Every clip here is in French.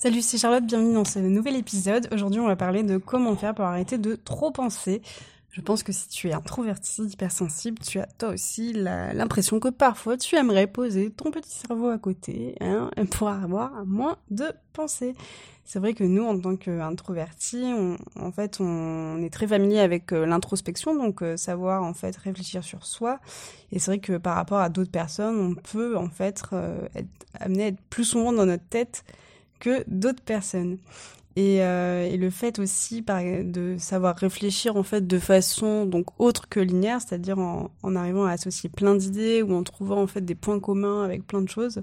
Salut, c'est Charlotte, bienvenue dans ce nouvel épisode. Aujourd'hui, on va parler de comment faire pour arrêter de trop penser. Je pense que si tu es introverti, hypersensible, tu as toi aussi l'impression que parfois tu aimerais poser ton petit cerveau à côté hein, pour avoir moins de pensées. C'est vrai que nous, en tant qu'introvertis, en fait, on est très familier avec euh, l'introspection, donc euh, savoir en fait réfléchir sur soi. Et c'est vrai que par rapport à d'autres personnes, on peut en fait euh, être amené à être plus souvent dans notre tête que d'autres personnes. Et, euh, le fait aussi de savoir réfléchir en fait de façon donc autre que linéaire, c'est-à-dire en, arrivant à associer plein d'idées ou en trouvant en fait des points communs avec plein de choses,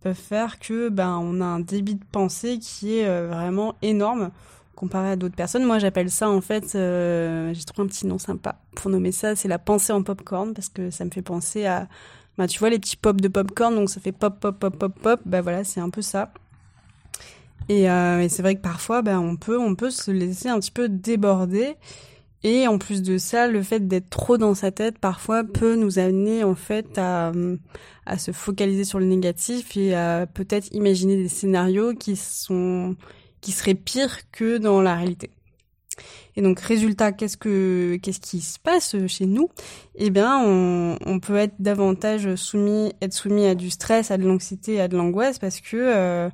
peuvent faire que ben on a un débit de pensée qui est euh, vraiment énorme comparé à d'autres personnes. Moi, j'appelle ça en fait, euh, j'ai trouvé un petit nom sympa pour nommer ça, c'est la pensée en popcorn parce que ça me fait penser à, bah, tu vois les petits pops de popcorn, donc ça fait pop pop pop pop pop, bah voilà, c'est un peu ça. Euh, et, c'est vrai que parfois, ben, on peut, on peut se laisser un petit peu déborder. Et en plus de ça, le fait d'être trop dans sa tête, parfois, peut nous amener en fait à, à se focaliser sur le négatif et à peut-être imaginer des scénarios qui sont, qui seraient pires que dans la réalité. Et donc, résultat, qu'est-ce que, qu'est-ce qui se passe chez nous? Eh bien, on, on, peut être davantage soumis, être soumis à du stress, à de l'anxiété, à de l'angoisse, parce que euh,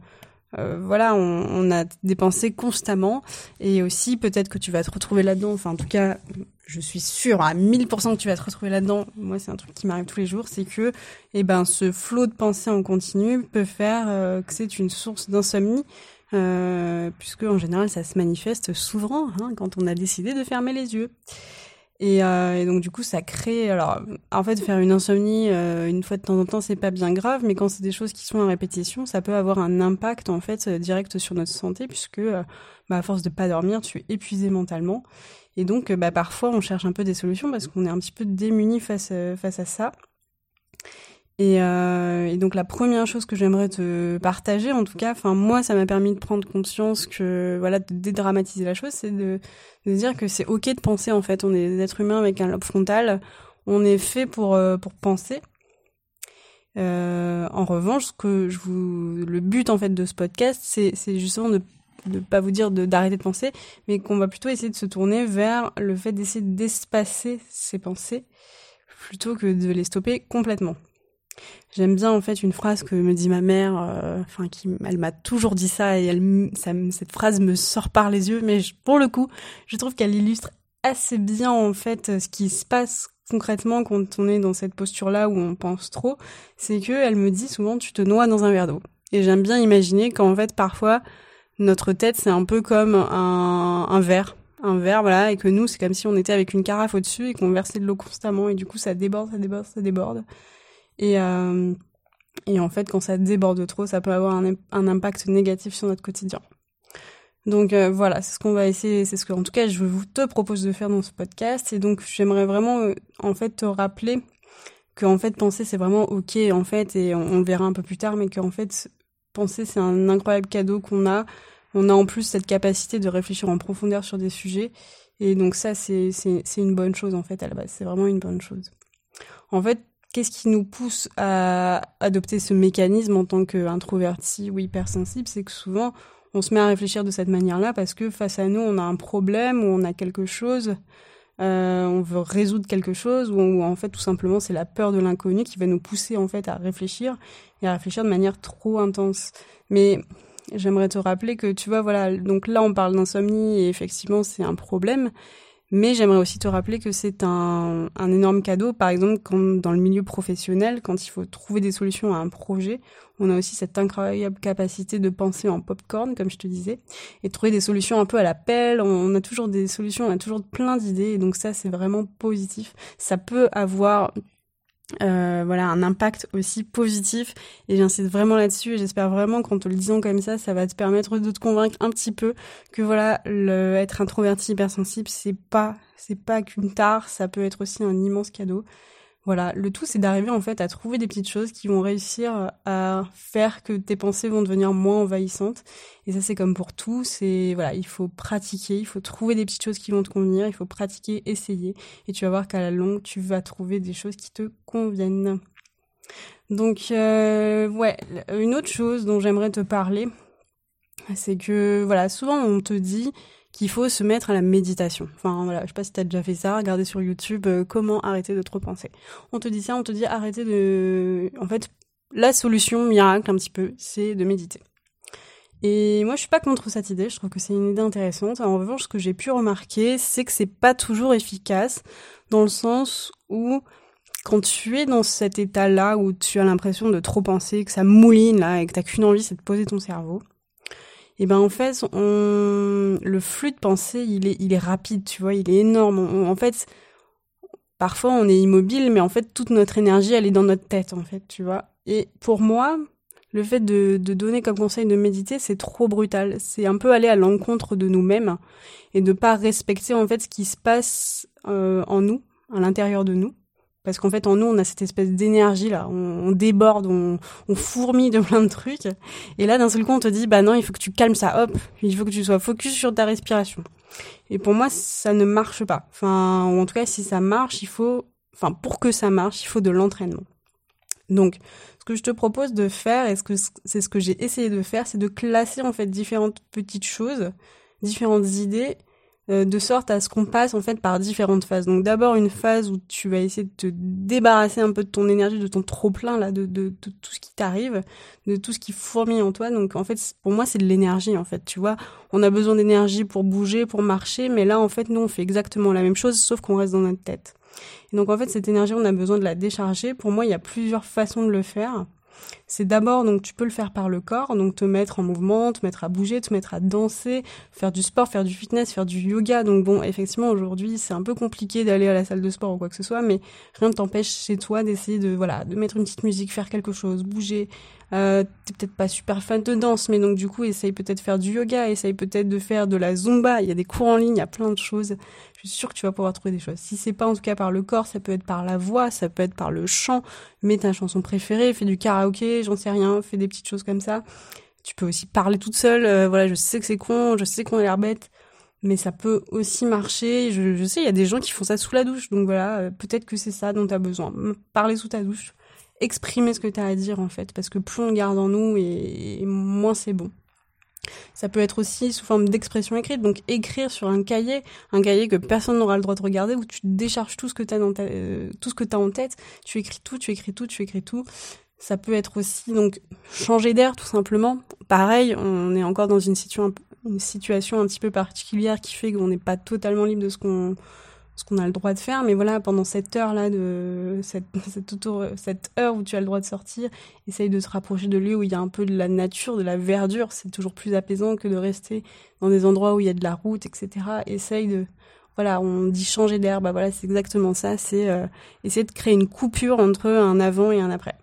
euh, voilà, on, on, a dépensé constamment et aussi peut-être que tu vas te retrouver là-dedans. Enfin, en tout cas, je suis sûre à 1000% que tu vas te retrouver là-dedent. Moi, c'est un truc qui m'arrive tous les jours, c'est que, eh ben, ce flot de pensée en continu peut faire euh, que c'est une source d'insomnie. Euh, puisque en général ça se manifeste souvent hein, quand on a décidé de fermer les yeux. Et, euh, et, donc du coup, ça crée. Alors, en fait, faire une insomnie euh, une fois de temps en temps, c'est pas bien grave, mais quand c'est des choses qui sont en répétition, ça peut avoir un impact en fait euh, direct sur notre santé, puisque bah, à force de pas dormir, tu es épuisé mentalement. Et donc, bah, parfois, on cherche un peu des solutions parce qu'on est un petit peu démuni face face à ça. Et, euh, et, donc la première chose que j'aimerais te partager, en tout cas, enfin moi, ça m'a permis de prendre conscience que voilà, de dédramatiser la chose, c'est de, de dire que c'est ok de penser en fait. On est des êtres humains avec un lobe frontal, on est fait pour euh, pour penser. Euh, en revanche, ce que je vous, le but en fait de ce podcast, c'est c'est justement de ne pas vous dire d'arrêter de, de penser, mais qu'on va plutôt essayer de se tourner vers le fait d'essayer d'espacer ces pensées plutôt que de les stopper complètement. J'aime bien en fait une phrase que me dit ma mère, euh, enfin qui, elle m'a toujours dit ça et elle, ça, cette phrase me sort par les yeux, mais pour le coup, je trouve qu'elle illustre assez bien en fait ce qui se passe concrètement quand on est dans cette posture-là où on pense trop. C'est que elle me dit souvent tu te noies dans un verre d'eau. Et j'aime bien imaginer qu'en fait parfois notre tête c'est un peu comme un, un verre un verre, voilà, et que nous, c'est comme si on était avec une carafe au-dessus et qu'on versait de l'eau constamment, et du coup, ça déborde, ça déborde, ça déborde. Et, euh, et en fait, quand ça déborde trop, ça peut avoir un, impact négatif sur notre quotidien. Donc euh, voilà, c'est ce qu'on va essayer, c'est ce que en tout cas je vous te propose de faire dans ce podcast. Et donc j'aimerais vraiment euh, en fait te rappeler que en fait penser c'est vraiment ok en fait et on, on, verra un peu plus tard, mais qu'en fait penser c'est un incroyable cadeau qu'on a. On a en plus cette capacité de réfléchir en profondeur sur des sujets et donc ça c'est une bonne chose en fait à la base. C'est vraiment une bonne chose. En fait Qu'est-ce qui nous pousse à adopter ce mécanisme en tant qu'introverti ou hypersensible? C'est que souvent, on se met à réfléchir de cette manière-là parce que face à nous, on a un problème ou on a quelque chose, euh, on veut résoudre quelque chose ou, ou en fait tout simplement c'est la peur de l'inconnu qui va nous pousser en fait à réfléchir et à réfléchir de manière trop intense. Mais j'aimerais te rappeler que tu vois voilà donc là on parle d'insomnie et effectivement c'est un problème mais j'aimerais aussi te rappeler que c'est un, un, énorme cadeau. Par exemple, quand, dans le milieu professionnel, quand il faut trouver des solutions à un projet, on a aussi cette incroyable capacité de penser en popcorn, comme je te disais, et trouver des solutions un peu à la pelle. On a toujours des solutions, on a toujours plein d'idées, et donc ça, c'est vraiment positif. Ça peut avoir euh, voilà un impact aussi positif. Et j'insiste vraiment là-dessus et j'espère vraiment qu'en te le disant comme ça ça va te permettre de te convaincre un petit peu que voilà le être introverti hypersensible c'est pas c'est pas qu'une tare ça peut être aussi un immense cadeau voilà, le tout c'est d'arriver en fait à trouver des petites choses qui vont réussir à faire que tes pensées vont devenir moins envahissantes. Et ça c'est comme pour tout, c'est voilà, il faut pratiquer, il faut trouver des petites choses qui vont te convenir, il faut pratiquer, essayer, et tu vas voir qu'à la longue tu vas trouver des choses qui te conviennent. Donc euh, ouais, une autre chose dont j'aimerais te parler, c'est que voilà, souvent on te dit qu'il faut se mettre à la méditation. Enfin voilà, je sais pas si t'as déjà fait ça, regarder sur YouTube euh, comment arrêter de trop penser. On te dit ça, on te dit arrêter de en fait la solution miracle un petit peu, c'est de méditer. Et moi, je suis pas contre cette idée. Je trouve que c'est une idée intéressante. En revanche, ce que j'ai pu remarquer, c'est que c'est pas toujours efficace dans le sens où quand tu es dans cet état-là où tu as l'impression de trop penser, que ça mouline là, et que t'as qu'une envie, c'est de poser ton cerveau. Et ben en fait, on... le flux de pensée, il est, il est rapide, tu vois, il est énorme. en fait, parfois on est immobile, mais en fait toute notre énergie, elle est dans notre tête, en fait, tu vois. Et pour moi, le fait de, de donner comme conseil de méditer, c'est trop brutal. C'est un peu aller à l'encontre de nous-mêmes et de pas respecter en fait ce qui se passe euh, en nous, à l'intérieur de nous. Parce qu'en fait, en nous, on a cette espèce d'énergie là, on, déborde, on, fourmille de plein de trucs. Et là, d'un seul coup, on te dit, bah non, il faut que tu calmes ça, hop, il faut que tu sois focus sur ta respiration. Et pour moi, ça ne marche pas. Enfin, en tout cas, si ça marche, il faut, enfin, pour que ça marche, il faut de l'entraînement. Donc, ce que je te propose de faire, et ce que c'est ce que j'ai essayé de faire, c'est de classer en fait différentes petites choses, différentes idées, euh, de sorte à ce qu'on passe en fait par différentes phases. Donc d'abord une phase où tu vas essayer de te débarrasser un peu de ton énergie, de ton trop plein là, de, de, de tout ce qui t'arrive, de tout ce qui fourmille en toi. Donc en fait pour moi c'est de l'énergie en fait. Tu vois, on a besoin d'énergie pour bouger, pour marcher, mais là en fait nous on fait exactement la même chose sauf qu'on reste dans notre tête donc en fait, cette énergie, on a besoin de la décharger. Pour moi, il y a plusieurs façons de le faire. C'est d'abord, donc tu peux le faire par le corps, donc te mettre en mouvement, te mettre à bouger, te mettre à danser, faire du sport, faire du fitness, faire du yoga. Donc bon, effectivement, aujourd'hui, c'est un peu compliqué d'aller à la salle de sport ou quoi que ce soit, mais rien ne t'empêche chez toi d'essayer de, voilà, de mettre une petite musique, faire quelque chose, bouger, euh, t'es peut-être pas super fan de danse, mais donc du coup, essaye peut-être faire du yoga, essaye peut-être de faire de la zumba. Il y a des cours en ligne, il y a plein de choses. Je suis sûre que tu vas pouvoir trouver des choses. Si c'est pas en tout cas par le corps, ça peut être par la voix, ça peut être par le chant. Mets ta chanson préférée, fais du karaoké, j'en sais rien, fais des petites choses comme ça. Tu peux aussi parler toute seule. Euh, voilà, je sais que c'est con, je sais qu'on a l'air bête, mais ça peut aussi marcher. Je, sais, il y a des gens qui font ça sous la douche, donc voilà, euh, peut-être que c'est ça dont tu as besoin. Parler sous ta douche exprimer ce que tu as à dire en fait, parce que plus on garde en nous et, moins c'est bon. Ça peut être aussi sous forme d'expression écrite, donc écrire sur un cahier, un cahier que personne n'aura le droit de regarder, où tu décharges tout ce que tu as euh, tout ce que tu as en tête, tu écris tout, tu écris tout, tu écris tout. Ça peut être aussi donc changer d'air tout simplement. Pareil, on est encore dans une une situation un petit peu particulière qui fait qu'on n'est pas totalement libre de ce qu'on ce qu'on a le droit de faire, mais voilà, pendant cette heure-là, de cette, cette, cette heure où tu as le droit de sortir, essaye de te rapprocher de lieux où il y a un peu de la nature, de la verdure, c'est toujours plus apaisant que de rester dans des endroits où il y a de la route, etc. Essaye de, voilà, on dit changer d'air, bah voilà, c'est exactement ça, c'est euh, essayer de créer une coupure entre un avant et un après.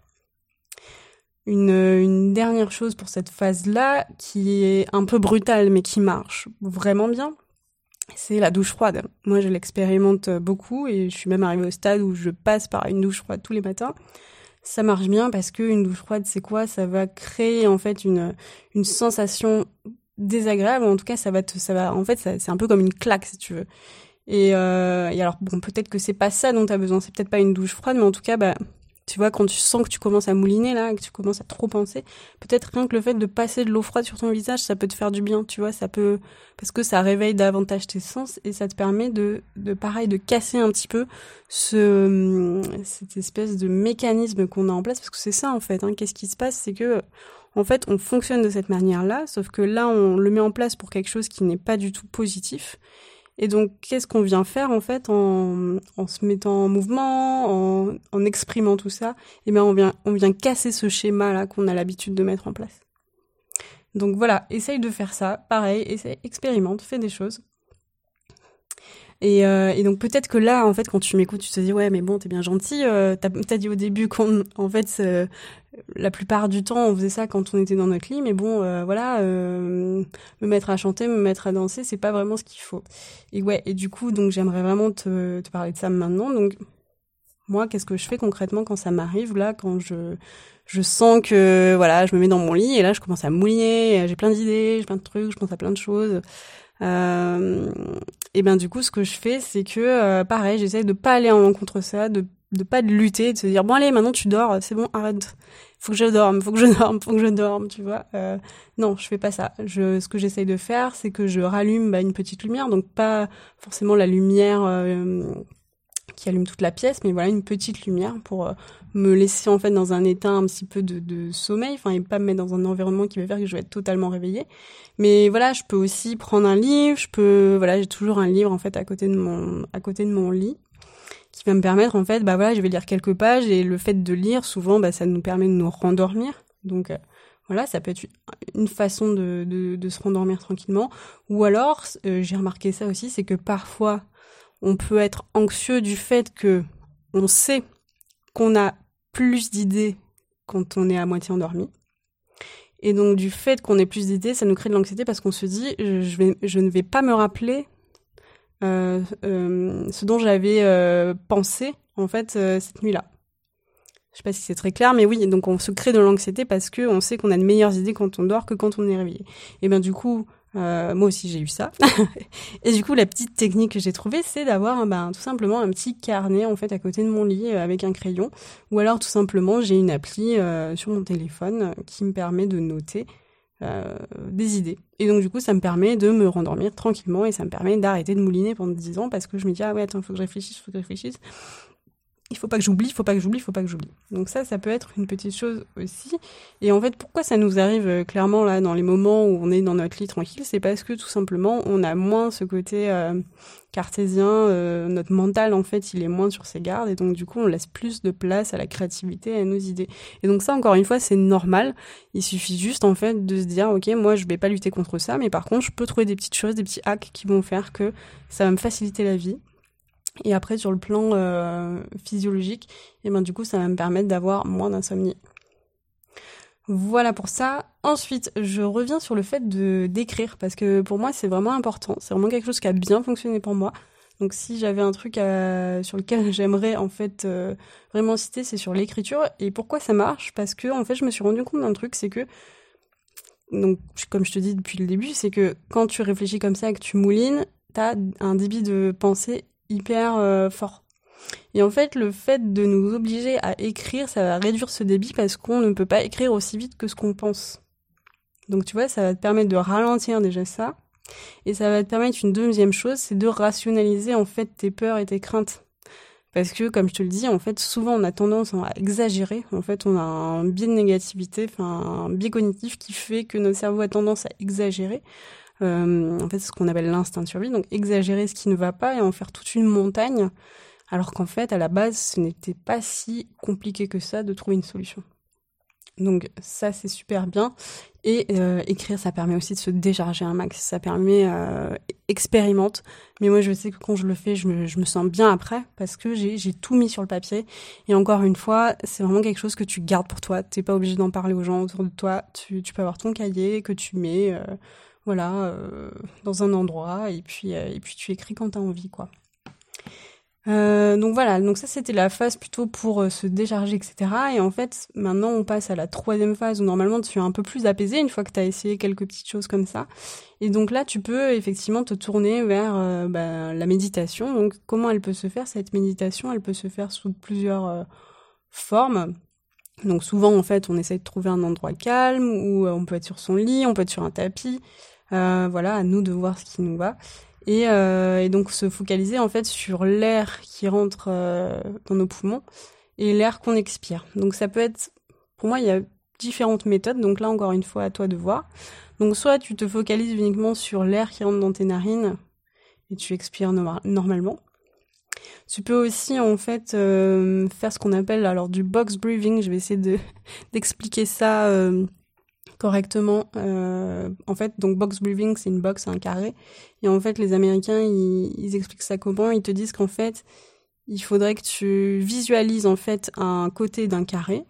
Une, une dernière chose pour cette phase-là, qui est un peu brutale, mais qui marche vraiment bien, c'est la douche froide. Moi, je l'expérimente beaucoup et je suis même arrivée au stade où je passe par une douche froide tous les matins. Ça marche bien parce que une douche froide, c'est quoi? Ça va créer en fait une une sensation désagréable. En tout cas, ça va te, ça va. En fait, c'est un peu comme une claque si tu veux. Et, euh, et alors bon, peut-être que c'est pas ça dont tu as besoin. C'est peut-être pas une douche froide, mais en tout cas, bah tu vois, quand tu sens que tu commences à mouliner là, que tu commences à trop penser, peut-être rien que le fait de passer de l'eau froide sur ton visage, ça peut te faire du bien, tu vois, ça peut parce que ça réveille davantage tes sens et ça te permet de de pareil de casser un petit peu ce cette espèce de mécanisme qu'on a en place parce que c'est ça en fait. Hein. Qu'est-ce qui se passe, c'est que en fait, on fonctionne de cette manière-là, sauf que là, on le met en place pour quelque chose qui n'est pas du tout positif. Et donc, qu'est-ce qu'on vient faire en fait en, en se mettant en mouvement, en, en exprimant tout ça? Eh bien, on vient, on vient casser ce schéma-là qu'on a l'habitude de mettre en place. Donc voilà, essaye de faire ça. Pareil, essaye, expérimente, fais des choses. Et, euh, et donc peut-être que là, en fait, quand tu m'écoutes, tu te dis ouais, mais bon, t'es bien gentil. Euh, t'as as dit au début qu'en en fait, la plupart du temps, on faisait ça quand on était dans notre lit, mais bon, euh, voilà, euh, me mettre à chanter, me mettre à danser, c'est pas vraiment ce qu'il faut. Et ouais, et du coup, donc j'aimerais vraiment te, te parler de ça maintenant. Donc moi, qu'est-ce que je fais concrètement quand ça m'arrive là, quand je je sens que voilà, je me mets dans mon lit et là, je commence à mouiller, j'ai plein d'idées, j'ai plein de trucs, je pense à plein de choses. Euh, et ben du coup, ce que je fais, c'est que euh, pareil, j'essaie de pas aller en l'encontre ça, de de pas de lutter, de se dire bon allez maintenant tu dors, c'est bon arrête, faut que je dorme, faut que je dorme, faut que je dorme, tu vois. Euh, non, je fais pas ça. Je, ce que j'essaye de faire, c'est que je rallume bah, une petite lumière, donc pas forcément la lumière euh, qui allume toute la pièce, mais voilà une petite lumière pour euh, me laisser en fait dans un état un petit peu de, sommeil, enfin et pas me mettre dans un environnement qui va faire que je vais être totalement réveillée. Mais voilà, je peux aussi prendre un livre, je peux voilà, j'ai toujours un livre en fait à côté de mon à côté de mon lit qui va me permettre en fait, bah voilà, je vais lire quelques pages et le fait de lire, souvent, bah, ça nous permet de nous rendormir. Donc euh, voilà, ça peut être une façon de, de, de se rendormir tranquillement. Ou alors, euh, j'ai remarqué ça aussi, c'est que parfois, on peut être anxieux du fait que on sait qu'on a plus d'idées quand on est à moitié endormi. Et donc du fait qu'on ait plus d'idées, ça nous crée de l'anxiété parce qu'on se dit je, ne vais pas me rappeler euh, euh, ce dont j'avais euh, pensé en fait cette nuit-là. Je sais pas si c'est très clair, mais oui, donc on se crée de l'anxiété parce que on sait qu'on a de meilleures idées quand on dort que quand on est réveillé. Et bien du coup, euh, moi aussi j'ai eu ça. et du coup, la petite technique que j'ai trouvée, c'est d'avoir ben, tout simplement un petit carnet en fait à côté de mon lit avec un crayon, ou alors tout simplement j'ai une appli euh, sur mon téléphone qui me permet de noter euh, des idées. Et donc du coup, ça me permet de me rendormir tranquillement et ça me permet d'arrêter de mouliner pendant 10 ans parce que je me dis ah ouais attends, faut que je réfléchisse, faut que je réfléchisse. Il faut pas que j'oublie, il faut pas que j'oublie, il faut pas que j'oublie. Donc ça, ça peut être une petite chose aussi. Et en fait, pourquoi ça nous arrive euh, clairement là dans les moments où on est dans notre lit tranquille, c'est parce que tout simplement on a moins ce côté euh, cartésien, euh, notre mental en fait il est moins sur ses gardes et donc du coup on laisse plus de place à la créativité, à nos idées. Et donc ça encore une fois c'est normal, il suffit juste en fait de se dire ok moi je vais pas lutter contre ça mais par contre je peux trouver des petites choses, des petits hacks qui vont faire que ça va me faciliter la vie. Et après sur le plan euh, physiologique, et ben du coup ça va me permettre d'avoir moins d'insomnie. Voilà pour ça. Ensuite, je reviens sur le fait de d'écrire parce que pour moi c'est vraiment important. C'est vraiment quelque chose qui a bien fonctionné pour moi. Donc si j'avais un truc sur lequel j'aimerais en fait euh, vraiment citer, c'est sur l'écriture. Et pourquoi ça marche? Parce que en fait je me suis rendu compte d'un truc, c'est que donc comme je te dis depuis le début, c'est que quand tu réfléchis comme ça et que tu moulines, t'as un débit de pensée hyper euh, fort. Et en fait, le fait de nous obliger à écrire, ça va réduire ce débit parce qu'on ne peut pas écrire aussi vite que ce qu'on pense. Donc tu vois, ça va te permettre de ralentir déjà ça. Et ça va te permettre une deuxième chose, c'est de rationaliser en fait tes peurs et tes craintes. Parce que, comme je te le dis, en fait, souvent on a tendance à exagérer. En fait, on a un biais de négativité, enfin un biais cognitif qui fait que notre cerveau a tendance à exagérer. Euh, en fait, c'est ce qu'on appelle l'instinct de survie. Donc, exagérer ce qui ne va pas et en faire toute une montagne alors qu'en fait, à la base, ce n'était pas si compliqué que ça de trouver une solution. Donc ça, c'est super bien. Et euh, écrire, ça permet aussi de se décharger un max. Ça permet, euh, expérimente. Mais moi, je sais que quand je le fais, je me, sens bien après parce que j'ai tout mis sur le papier. Et encore une fois, c'est vraiment quelque chose que tu gardes pour toi. T'es pas obligé d'en parler aux gens autour de toi. Tu, tu peux avoir ton cahier que tu mets, euh, voilà, euh, dans un endroit. Et puis, euh, et puis tu écris quand t'as envie, quoi. Euh, donc voilà, donc ça c'était la phase plutôt pour se décharger, etc. Et en fait, maintenant on passe à la troisième phase où normalement tu es un peu plus apaisé une fois que tu as essayé quelques petites choses comme ça. Et donc là, tu peux effectivement te tourner vers bah, la méditation. Donc comment elle peut se faire cette méditation? Elle peut se faire sous plusieurs formes. Donc souvent en fait, on essaie de trouver un endroit calme où on peut être sur son lit, on peut être sur un tapis. Voilà, à nous de voir ce qui nous va. Et, euh, et, donc se focaliser en fait sur l'air qui rentre euh, dans nos poumons et l'air qu'on expire. Donc ça peut être, pour moi, il y a différentes méthodes. Donc là, encore une fois, à toi de voir. Donc soit tu te focalises uniquement sur l'air qui rentre dans tes narines et tu expires normalement. Tu peux aussi en fait euh, faire ce qu'on appelle alors du box breathing. Je vais essayer de d'expliquer ça euh, correctement. Euh, en fait, donc box breathing, c'est une box, un carré. Et en fait, les Américains, ils, expliquent ça comment Ils te disent qu'en fait, il faudrait que tu visualises en fait un côté d'un carré.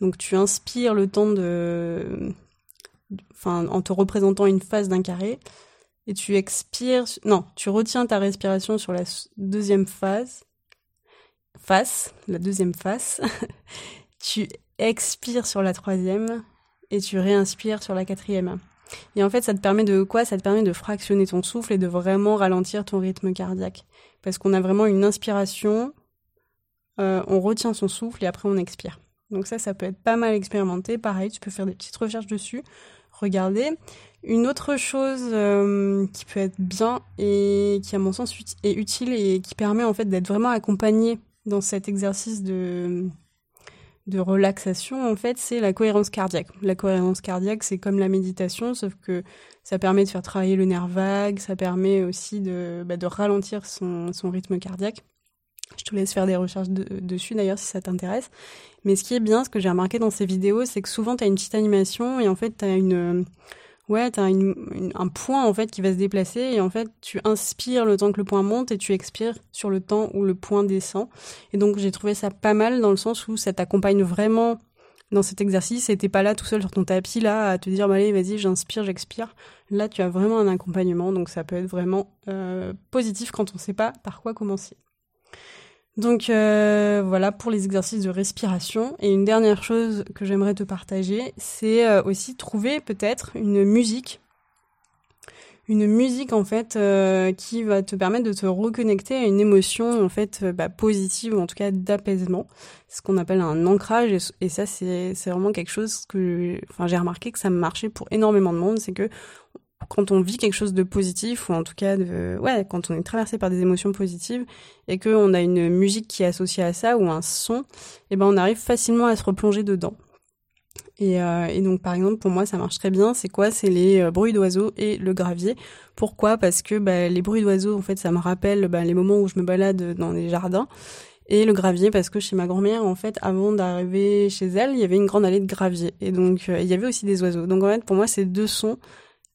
Donc tu inspires le temps de, enfin, en te représentant une face d'un carré, et tu expires. Non, tu retiens ta respiration sur la deuxième phase, face, la deuxième face. tu expires sur la troisième et tu réinspires sur la quatrième. Et en fait, ça te permet de quoi? Ça te permet de fractionner ton souffle et de vraiment ralentir ton rythme cardiaque. Parce qu'on a vraiment une inspiration, on retient son souffle et après on expire. Donc ça, ça peut être pas mal expérimenté. Pareil, tu peux faire des petites recherches dessus, regarder. Une autre chose euh, qui peut être bien et qui à mon sens est utile et qui permet en fait d'être vraiment accompagné dans cet exercice de de relaxation en fait, c'est la cohérence cardiaque. La cohérence cardiaque, c'est comme la méditation sauf que ça permet de faire travailler le nerf vague, ça permet aussi de bah, ralentir son son rythme cardiaque. Je te laisse faire des recherches dessus d'ailleurs si ça t'intéresse. Mais ce qui est bien, ce que j'ai remarqué dans ces vidéos, c'est que souvent tu as une petite animation et en fait tu as une ouais, tu as un point en fait qui va se déplacer et en fait tu inspires le temps que le point monte et tu expires sur le temps où le point descend. Et donc j'ai trouvé ça pas mal dans le sens où ça t'accompagne vraiment dans cet exercice et t'es pas là tout seul sur ton tapis là à te dire bah, allez vas-y j'inspire j'expire. Là tu as vraiment un accompagnement donc ça peut être vraiment euh, positif quand on sait pas par quoi commencer. Donc euh, voilà pour les exercices de respiration. Et une dernière chose que j'aimerais te partager, c'est euh, aussi trouver peut-être une musique. Une musique en fait euh, qui va te permettre de te reconnecter à une émotion en fait bah, positive ou en tout cas d'apaisement, ce qu'on appelle un ancrage et, ça c'est vraiment quelque chose que enfin j'ai remarqué que ça marchait pour énormément de monde, c'est que quand on vit quelque chose de positif ou en tout cas de ouais quand on est traversé par des émotions positives et que on a une musique qui est associée à ça ou un son et eh ben on arrive facilement à se replonger dedans. Et, euh, et donc par exemple pour moi ça marche très bien. C'est quoi? C'est les euh, bruits d'oiseaux et le gravier. Pourquoi? Parce que bah, les bruits d'oiseaux en fait ça me rappelle bah, les moments où je me balade dans les jardins. Et le gravier parce que chez ma grand-mère en fait avant d'arriver chez elle il y avait une grande allée de gravier. Et donc euh, il y avait aussi des oiseaux. Donc en fait pour moi ces deux sons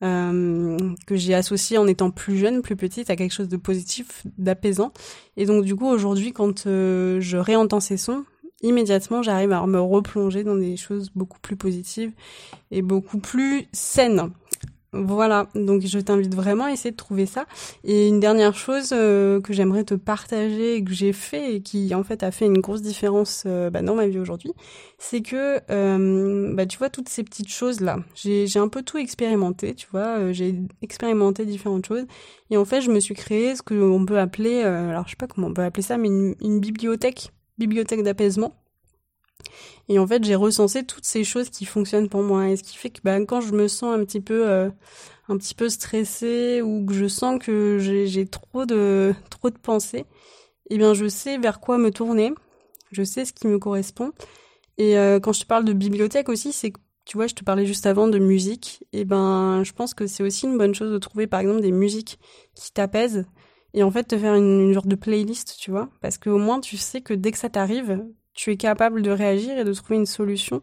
euh, que j'ai associé en étant plus jeune, plus petite, à quelque chose de positif, d'apaisant. Et donc du coup aujourd'hui, quand euh, je réentends ces sons, immédiatement j'arrive à me replonger dans des choses beaucoup plus positives et beaucoup plus saines. Voilà, donc je t'invite vraiment à essayer de trouver ça. Et une dernière chose euh, que j'aimerais te partager que j'ai fait et qui en fait a fait une grosse différence euh, bah, dans ma vie aujourd'hui, c'est que euh, bah, tu vois toutes ces petites choses là, j'ai un peu tout expérimenté, tu vois, j'ai expérimenté différentes choses et en fait je me suis créé ce qu'on peut appeler, alors je sais pas comment on peut appeler ça, mais une, une bibliothèque, bibliothèque d'apaisement. Et en fait, j'ai recensé toutes ces choses qui fonctionnent pour moi. Et ce qui fait que bah, quand je me sens un petit peu, euh, un petit peu stressée ou que je sens que j'ai trop de, trop de pensées, eh bien, je sais vers quoi me tourner. Je sais ce qui me correspond. Et euh, quand je te parle de bibliothèque aussi, c'est que tu vois, je te parlais juste avant de musique. Et ben, je pense que c'est aussi une bonne chose de trouver, par exemple, des musiques qui t'apaisent et en fait te faire une, une, genre de playlist, tu vois, parce qu'au moins tu sais que dès que ça t'arrive, tu es capable de réagir et de trouver une solution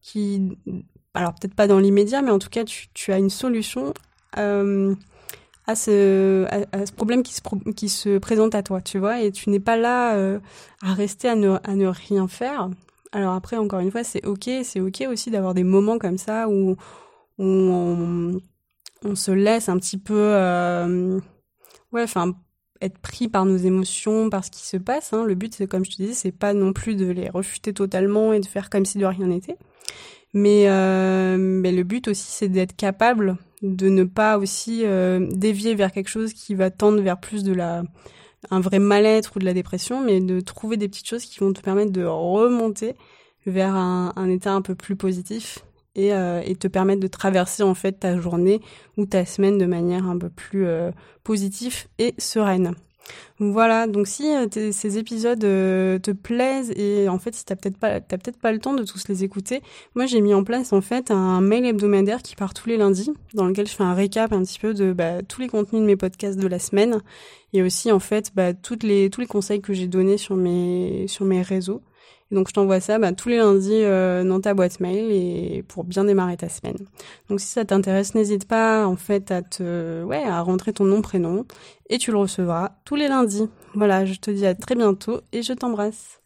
qui, alors peut-être pas dans l'immédiat, mais en tout cas, tu, tu as une solution euh, à, ce, à, ce problème qui se, qui se présente à toi, tu vois, et tu n'es pas là euh, à rester à ne, à ne rien faire. Alors après, encore une fois, c'est ok, c'est ok aussi d'avoir des moments comme ça où, où on, on, se laisse un petit peu, euh, ouais, enfin être pris par nos émotions, par ce qui se passe. Hein. Le but, c'est comme je te disais, c'est pas non plus de les refuter totalement et de faire comme si de rien n'était. Mais, euh, mais le but aussi, c'est d'être capable de ne pas aussi euh, dévier vers quelque chose qui va tendre vers plus de la un vrai mal-être ou de la dépression, mais de trouver des petites choses qui vont te permettre de remonter vers un, un état un peu plus positif et, euh, et, te permettre de traverser en fait ta journée ou ta semaine de manière un peu plus euh, positive et sereine. Voilà, donc si euh, ces épisodes te plaisent et en fait si t'as peut-être pas t'as peut-être pas le temps de tous les écouter, moi j'ai mis en place en fait un mail hebdomadaire qui part tous les lundis, dans lequel je fais un récap un petit peu de bah, tous les contenus de mes podcasts de la semaine et aussi en fait bah, les tous les conseils que j'ai donnés sur mes sur mes réseaux donc je t'envoie ça bah, tous les lundis euh, dans ta boîte mail et pour bien démarrer ta semaine. Donc si ça t'intéresse, n'hésite pas en fait à te ouais à rentrer ton nom prénom et tu le recevras tous les lundis. Voilà, je te dis à très bientôt et je t'embrasse.